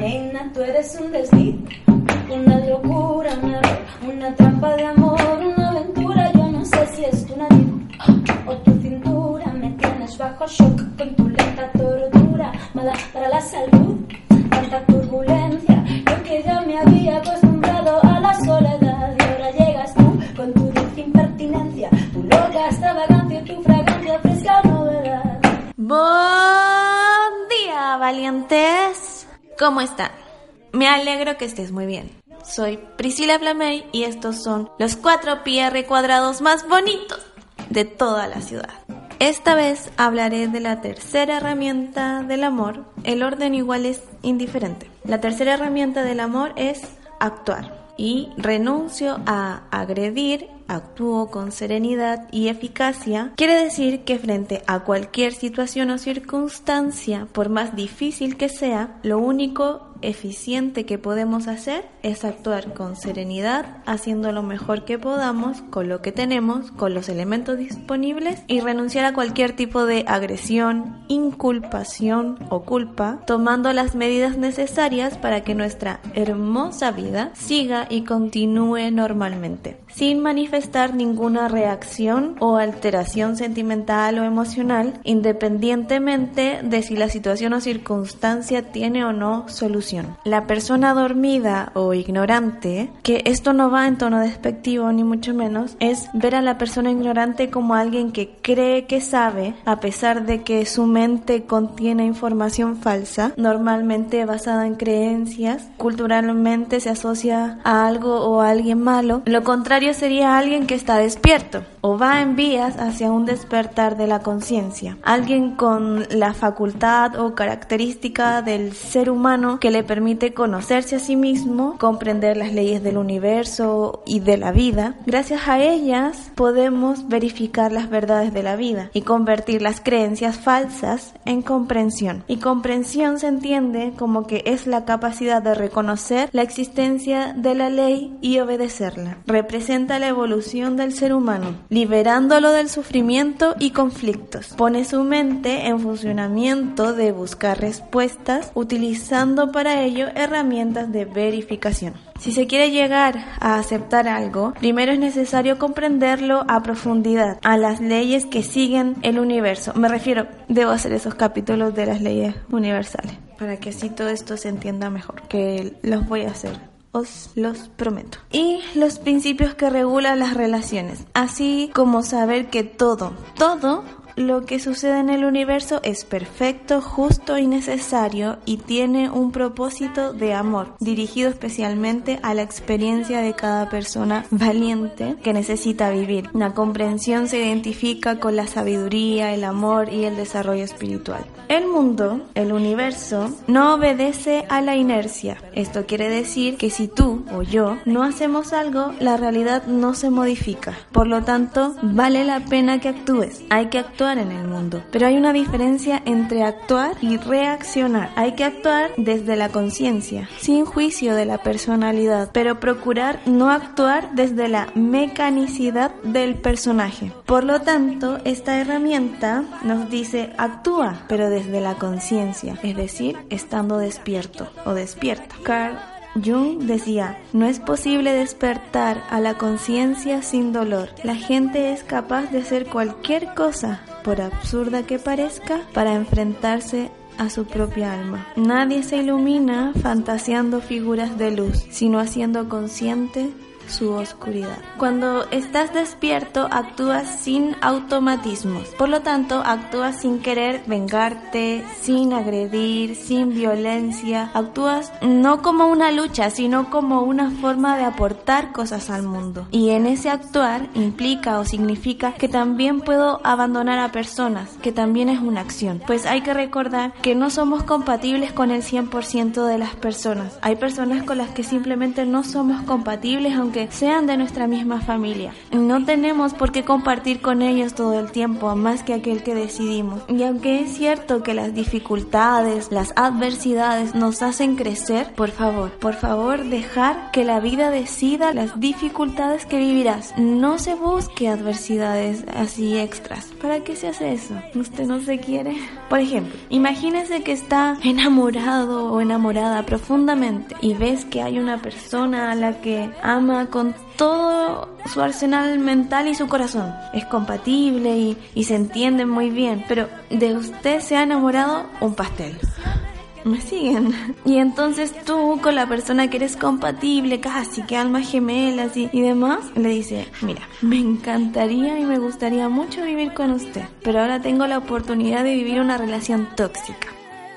Nena, tú eres un desliz, una locura, una, una trampa de amor, una aventura. Yo no sé si es tu nariz o tu cintura. Me tienes bajo shock con tu lenta tortura, mala para la salud, tanta turbulencia. Yo que ya me había acostumbrado a la soledad y ahora llegas tú con tu dulce impertinencia, tu loca extravagancia y tu fragancia fresca novedad. Buen día, valientes. ¿Cómo están? Me alegro que estés muy bien. Soy Priscila Flamey y estos son los 4 PR cuadrados más bonitos de toda la ciudad. Esta vez hablaré de la tercera herramienta del amor. El orden igual es indiferente. La tercera herramienta del amor es actuar y renuncio a agredir, actúo con serenidad y eficacia, quiere decir que frente a cualquier situación o circunstancia, por más difícil que sea, lo único eficiente que podemos hacer es actuar con serenidad, haciendo lo mejor que podamos con lo que tenemos, con los elementos disponibles y renunciar a cualquier tipo de agresión, inculpación o culpa, tomando las medidas necesarias para que nuestra hermosa vida siga y continúe normalmente, sin manifestar ninguna reacción o alteración sentimental o emocional, independientemente de si la situación o circunstancia tiene o no solución. La persona dormida o ignorante, que esto no va en tono despectivo ni mucho menos, es ver a la persona ignorante como alguien que cree que sabe, a pesar de que su mente contiene información falsa, normalmente basada en creencias, culturalmente se asocia a algo o a alguien malo. Lo contrario sería alguien que está despierto o va en vías hacia un despertar de la conciencia. Alguien con la facultad o característica del ser humano que le permite conocerse a sí mismo, comprender las leyes del universo y de la vida. Gracias a ellas podemos verificar las verdades de la vida y convertir las creencias falsas en comprensión. Y comprensión se entiende como que es la capacidad de reconocer la existencia de la ley y obedecerla. Representa la evolución del ser humano liberándolo del sufrimiento y conflictos. Pone su mente en funcionamiento de buscar respuestas, utilizando para ello herramientas de verificación. Si se quiere llegar a aceptar algo, primero es necesario comprenderlo a profundidad, a las leyes que siguen el universo. Me refiero, debo hacer esos capítulos de las leyes universales, para que así todo esto se entienda mejor, que los voy a hacer os los prometo. Y los principios que regulan las relaciones, así como saber que todo, todo lo que sucede en el universo es perfecto, justo y necesario y tiene un propósito de amor, dirigido especialmente a la experiencia de cada persona valiente que necesita vivir. La comprensión se identifica con la sabiduría, el amor y el desarrollo espiritual. El mundo, el universo, no obedece a la inercia. Esto quiere decir que si tú o yo no hacemos algo, la realidad no se modifica. Por lo tanto, vale la pena que actúes. Hay que actuar en el mundo. Pero hay una diferencia entre actuar y reaccionar. Hay que actuar desde la conciencia, sin juicio de la personalidad, pero procurar no actuar desde la mecanicidad del personaje. Por lo tanto, esta herramienta nos dice actúa, pero desde la conciencia, es decir, estando despierto o despierta. Carl Jung decía, no es posible despertar a la conciencia sin dolor. La gente es capaz de hacer cualquier cosa, por absurda que parezca, para enfrentarse a su propia alma. Nadie se ilumina fantaseando figuras de luz, sino haciendo consciente su oscuridad. Cuando estás despierto, actúas sin automatismos. Por lo tanto, actúas sin querer vengarte, sin agredir, sin violencia. Actúas no como una lucha, sino como una forma de aportar cosas al mundo. Y en ese actuar implica o significa que también puedo abandonar a personas, que también es una acción. Pues hay que recordar que no somos compatibles con el 100% de las personas. Hay personas con las que simplemente no somos compatibles aunque sean de nuestra misma familia. No tenemos por qué compartir con ellos todo el tiempo, más que aquel que decidimos. Y aunque es cierto que las dificultades, las adversidades nos hacen crecer, por favor, por favor, dejar que la vida decida las dificultades que vivirás. No se busque adversidades así extras. ¿Para qué se hace eso? ¿Usted no se quiere? Por ejemplo, imagínese que está enamorado o enamorada profundamente y ves que hay una persona a la que ama con todo su arsenal mental y su corazón. Es compatible y, se entienden muy bien, pero de usted se ha enamorado un pastel me siguen. Y entonces tú con la persona que eres compatible, casi que almas gemelas y, y demás, le dice, mira, me encantaría y me gustaría mucho vivir con usted, pero ahora tengo la oportunidad de vivir una relación tóxica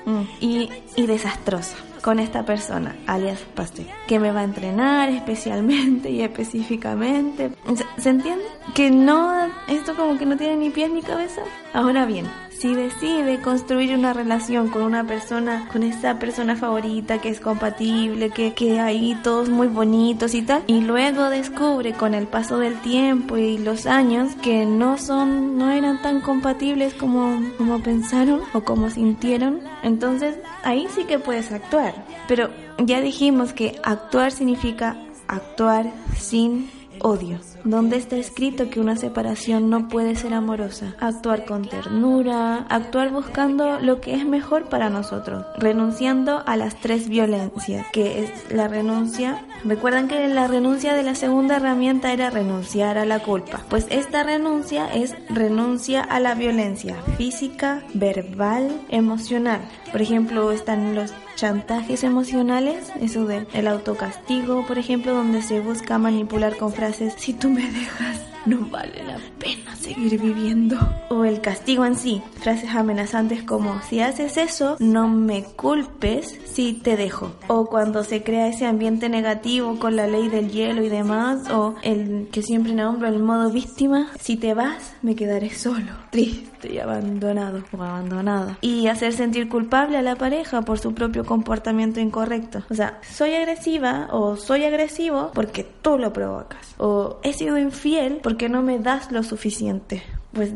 mm, y, y desastrosa con esta persona, alias Pastel, que me va a entrenar especialmente y específicamente. ¿Se, ¿Se, entiende? Que no, esto como que no tiene ni pies ni cabeza. Ahora bien, si decide construir una relación con una persona, con esa persona favorita que es compatible, que, que ahí todos muy bonitos y tal, y luego descubre con el paso del tiempo y los años que no son, no eran tan compatibles como, como pensaron o como sintieron, entonces ahí sí que puedes actuar. Pero ya dijimos que actuar significa actuar sin odio, donde está escrito que una separación no puede ser amorosa. Actuar con ternura, actuar buscando lo que es mejor para nosotros, renunciando a las tres violencias, que es la renuncia. Recuerdan que la renuncia de la segunda herramienta era renunciar a la culpa. Pues esta renuncia es renuncia a la violencia física, verbal, emocional. Por ejemplo, están los chantajes emocionales, eso del el autocastigo, por ejemplo, donde se busca manipular con frases, si tú me dejas, no vale la pena seguir viviendo. O el castigo en sí, frases amenazantes como, si haces eso, no me culpes si te dejo. O cuando se crea ese ambiente negativo con la ley del hielo y demás, o el que siempre nombro el modo víctima, si te vas, me quedaré solo, triste y abandonado o abandonada. Y hacer sentir culpable a la pareja por su propio comportamiento incorrecto. O sea, soy agresiva o soy agresivo porque tú lo provocas. O he sido infiel porque no me das lo suficiente. Pues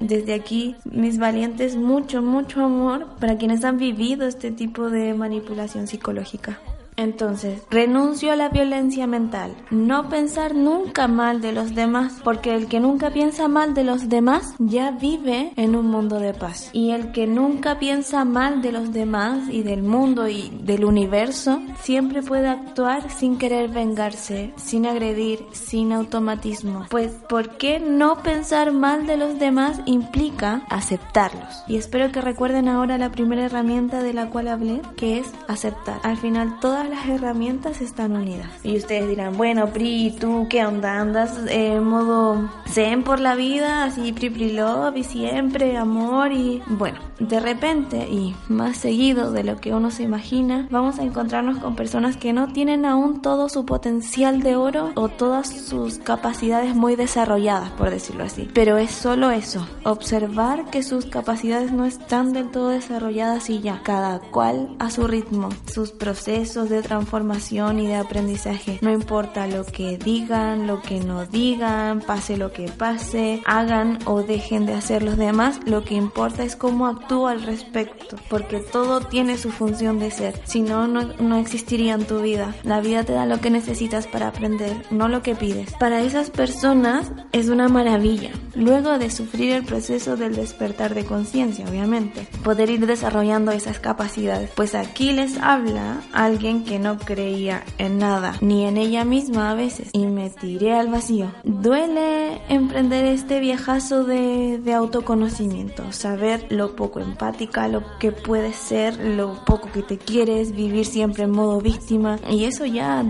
desde aquí, mis valientes, mucho, mucho amor para quienes han vivido este tipo de manipulación psicológica. Entonces, renuncio a la violencia mental. No pensar nunca mal de los demás, porque el que nunca piensa mal de los demás ya vive en un mundo de paz. Y el que nunca piensa mal de los demás y del mundo y del universo, siempre puede actuar sin querer vengarse, sin agredir, sin automatismo. Pues, ¿por qué no pensar mal de los demás implica aceptarlos? Y espero que recuerden ahora la primera herramienta de la cual hablé, que es aceptar. Al final, todas las herramientas están unidas. Y ustedes dirán, bueno, Pri, ¿tú qué onda? ¿Andas en modo zen por la vida? Así, pri, pri, love y siempre amor y... Bueno, de repente y más seguido de lo que uno se imagina, vamos a encontrarnos con personas que no tienen aún todo su potencial de oro o todas sus capacidades muy desarrolladas, por decirlo así. Pero es solo eso, observar que sus capacidades no están del todo desarrolladas y ya, cada cual a su ritmo, sus procesos de transformación y de aprendizaje. No importa lo que digan, lo que no digan, pase lo que pase, hagan o dejen de hacer los demás, lo que importa es cómo actúa al respecto, porque todo tiene su función de ser, si no, no existiría en tu vida. La vida te da lo que necesitas para aprender, no lo que pides. Para esas personas es una maravilla. Luego de sufrir el proceso del despertar de conciencia, obviamente, poder ir desarrollando esas capacidades. Pues aquí les habla alguien que no creía en nada, ni en ella misma a veces, y me tiré al vacío. Duele emprender este viajazo de, de autoconocimiento, saber lo poco empática, lo que puedes ser, lo poco que te quieres, vivir siempre en modo víctima, y eso ya,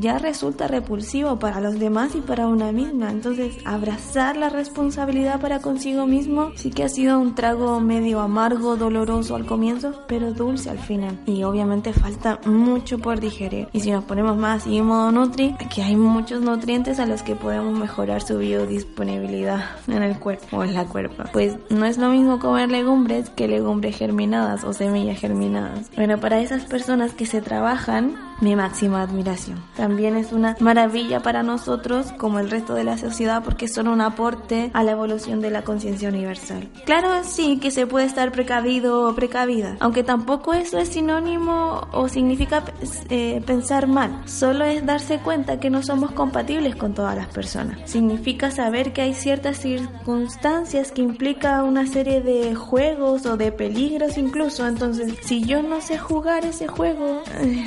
ya resulta repulsivo para los demás y para una misma. Entonces, abrazar la responsabilidad para consigo mismo sí que ha sido un trago medio amargo, doloroso al comienzo, pero dulce al final. Y obviamente falta mucho por digerir. Y si nos ponemos más y en modo Nutri, aquí hay muchos nutrientes a los que podemos mejorar su biodisponibilidad en el cuerpo o en la cuerpa. Pues no es lo mismo comer legumbres que legumbres germinadas o semillas germinadas. Bueno, para esas personas que se trabajan, mi máxima admiración. También es una maravilla para nosotros, como el resto de la sociedad, porque son un aporte a la evolución de la conciencia universal. Claro, sí que se puede estar precavido o precavida, aunque tampoco eso es sinónimo o significa eh, pensar mal. Solo es darse cuenta que no somos compatibles con todas las personas. Significa saber que hay ciertas circunstancias que implica una serie de juegos o de peligros incluso. Entonces, si yo no sé jugar ese juego... Eh,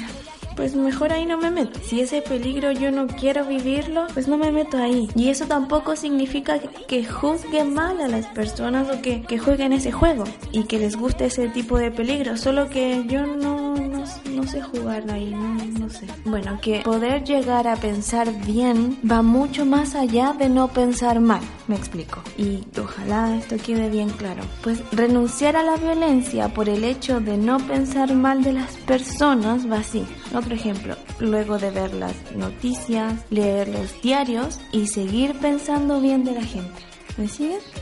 pues mejor ahí no me meto. Si ese peligro yo no quiero vivirlo, pues no me meto ahí. Y eso tampoco significa que juzgue mal a las personas o que, que jueguen ese juego y que les guste ese tipo de peligro. Solo que yo no, no, sé jugar ahí, no, no sé. Bueno, que poder llegar a pensar bien va mucho más allá de no pensar mal. Me explico. Y ojalá esto quede bien claro. Pues renunciar a la violencia por el hecho de no pensar mal de las personas va así. Otro ejemplo, luego de ver las noticias, leer los diarios y seguir pensando bien de la gente. ¿Me?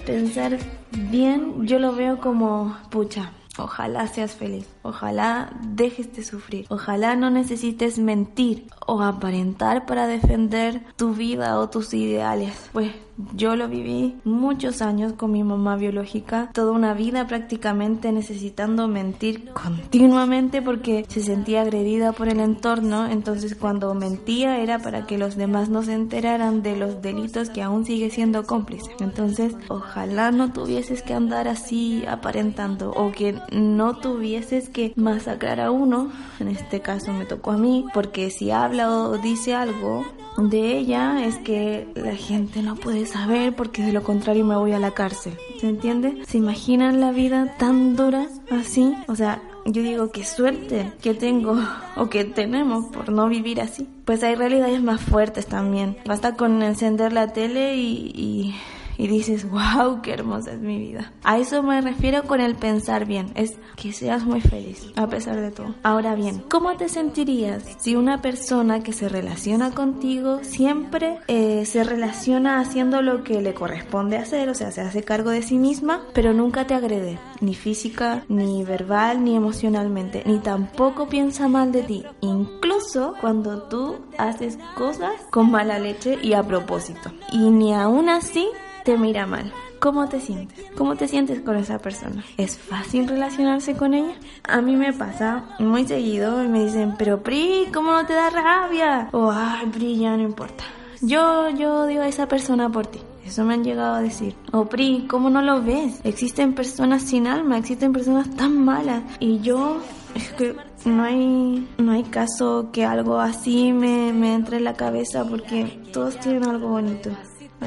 Pensar bien, yo lo veo como, pucha, Ojalá seas feliz, ojalá dejes de sufrir, ojalá no necesites mentir o aparentar para defender tu vida o tus ideales. Pues yo lo viví muchos años con mi mamá biológica, toda una vida prácticamente necesitando mentir continuamente porque se sentía agredida por el entorno, entonces cuando mentía era para que los demás no se enteraran de los delitos que aún sigue siendo cómplice. Entonces, ojalá no tuvieses que andar así aparentando o que no tuvieses que masacrar a uno, en este caso me tocó a mí, porque si habla o dice algo de ella es que la gente no puede saber porque de lo contrario me voy a la cárcel. ¿Se entiende? ¿Se imaginan la vida tan dura así? O sea, yo digo qué suerte que tengo o que tenemos por no vivir así. Pues hay realidades más fuertes también. Basta con encender la tele y, y y dices, wow, qué hermosa es mi vida. A eso me refiero con el pensar bien, es que seas muy feliz a pesar de todo. Ahora bien, ¿cómo te sentirías si una persona que se relaciona contigo siempre eh, se relaciona haciendo lo que le corresponde hacer, o sea, se hace cargo de sí misma, pero nunca te agrede, ni física, ni verbal, ni emocionalmente, ni tampoco piensa mal de ti, incluso cuando tú haces cosas con mala leche y a propósito. Y ni aún así te mira mal. ¿Cómo te sientes? ¿Cómo te sientes con esa persona? ¿Es fácil relacionarse con ella? A mí me pasa muy seguido y me dicen, pero Pri, ¿cómo no te da rabia? O, ay, Pri, ya no importa. Yo, yo digo a esa persona por ti. Eso me han llegado a decir. O Pri, ¿cómo no lo ves? Existen personas sin alma, existen personas tan malas. Y yo, es que no hay, no hay caso que algo así me, me entre en la cabeza porque todos tienen algo bonito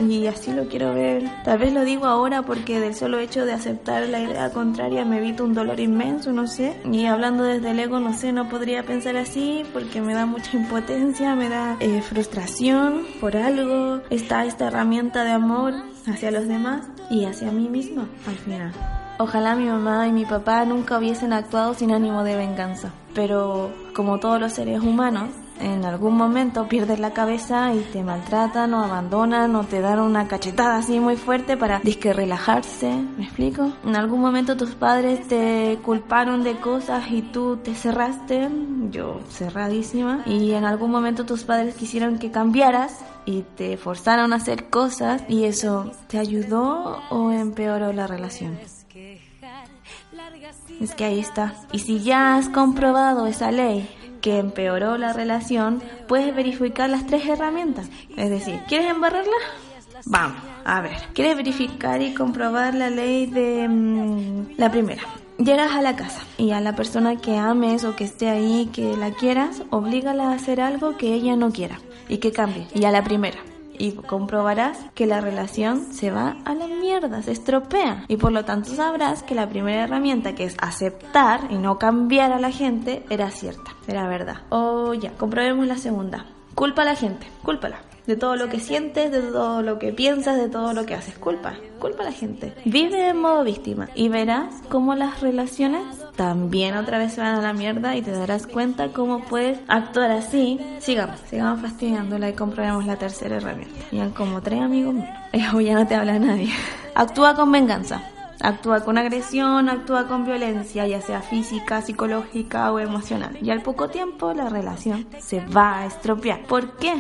y así lo quiero ver. Tal vez lo digo ahora porque del solo hecho de aceptar la idea contraria me evito un dolor inmenso, no sé. Y hablando desde el ego, no sé, no podría pensar así porque me da mucha impotencia, me da eh, frustración por algo. Está esta herramienta de amor hacia los demás y hacia mí misma al final. Ojalá mi mamá y mi papá nunca hubiesen actuado sin ánimo de venganza, pero como todos los seres humanos, en algún momento pierdes la cabeza y te maltratan o abandonan o te dan una cachetada así muy fuerte para disque relajarse, ¿me explico? En algún momento tus padres te culparon de cosas y tú te cerraste, yo cerradísima, y en algún momento tus padres quisieron que cambiaras y te forzaron a hacer cosas y eso te ayudó o empeoró la relación. Es que ahí está. Y si ya has comprobado esa ley empeoró la relación, puedes verificar las tres herramientas. Es decir, ¿quieres embarrarla? Vamos, a ver. ¿Quieres verificar y comprobar la ley de mm, la primera? Llegas a la casa y a la persona que ames o que esté ahí, que la quieras, oblígala a hacer algo que ella no quiera y que cambie. Y a la primera. Y comprobarás que la relación se va a la mierda, se estropea. Y por lo tanto sabrás que la primera herramienta, que es aceptar y no cambiar a la gente, era cierta, era verdad. O ya, comprobemos la segunda. Culpa a la gente, cúlpala de todo lo que sientes, de todo lo que piensas, de todo lo que haces. Culpa, culpa a la gente. Vive en modo víctima y verás cómo las relaciones también otra vez se van a la mierda y te darás cuenta cómo puedes actuar así. Sigamos, sigamos fastidiándola y comprobemos la tercera herramienta. Ya como tres amigos, o ya no te habla nadie. Actúa con venganza. Actúa con agresión, actúa con violencia, ya sea física, psicológica o emocional. Y al poco tiempo la relación se va a estropear. ¿Por qué?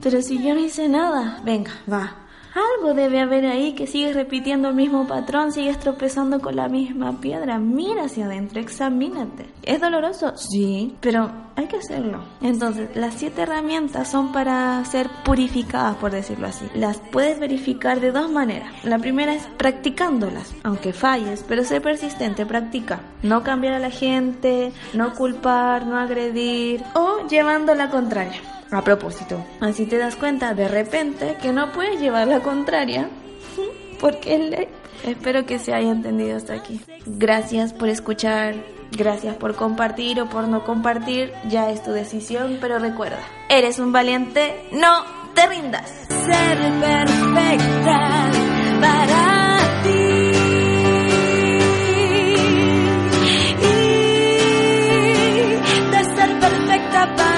Pero si yo no hice nada, venga, va. Algo debe haber ahí que sigues repitiendo el mismo patrón, sigues tropezando con la misma piedra. Mira hacia adentro, examínate. ¿Es doloroso? Sí, pero hay que hacerlo. Entonces, las siete herramientas son para ser purificadas, por decirlo así. Las puedes verificar de dos maneras. La primera es practicándolas, aunque falles, pero ser persistente, practica. No cambiar a la gente, no culpar, no agredir o llevando la contraria a propósito. Así te das cuenta de repente que no puedes llevar la contraria porque ley. Espero que se haya entendido hasta aquí. Gracias por escuchar, gracias por compartir o por no compartir, ya es tu decisión, pero recuerda, eres un valiente, no te rindas. Ser perfecta para ti. Y de ser perfecta para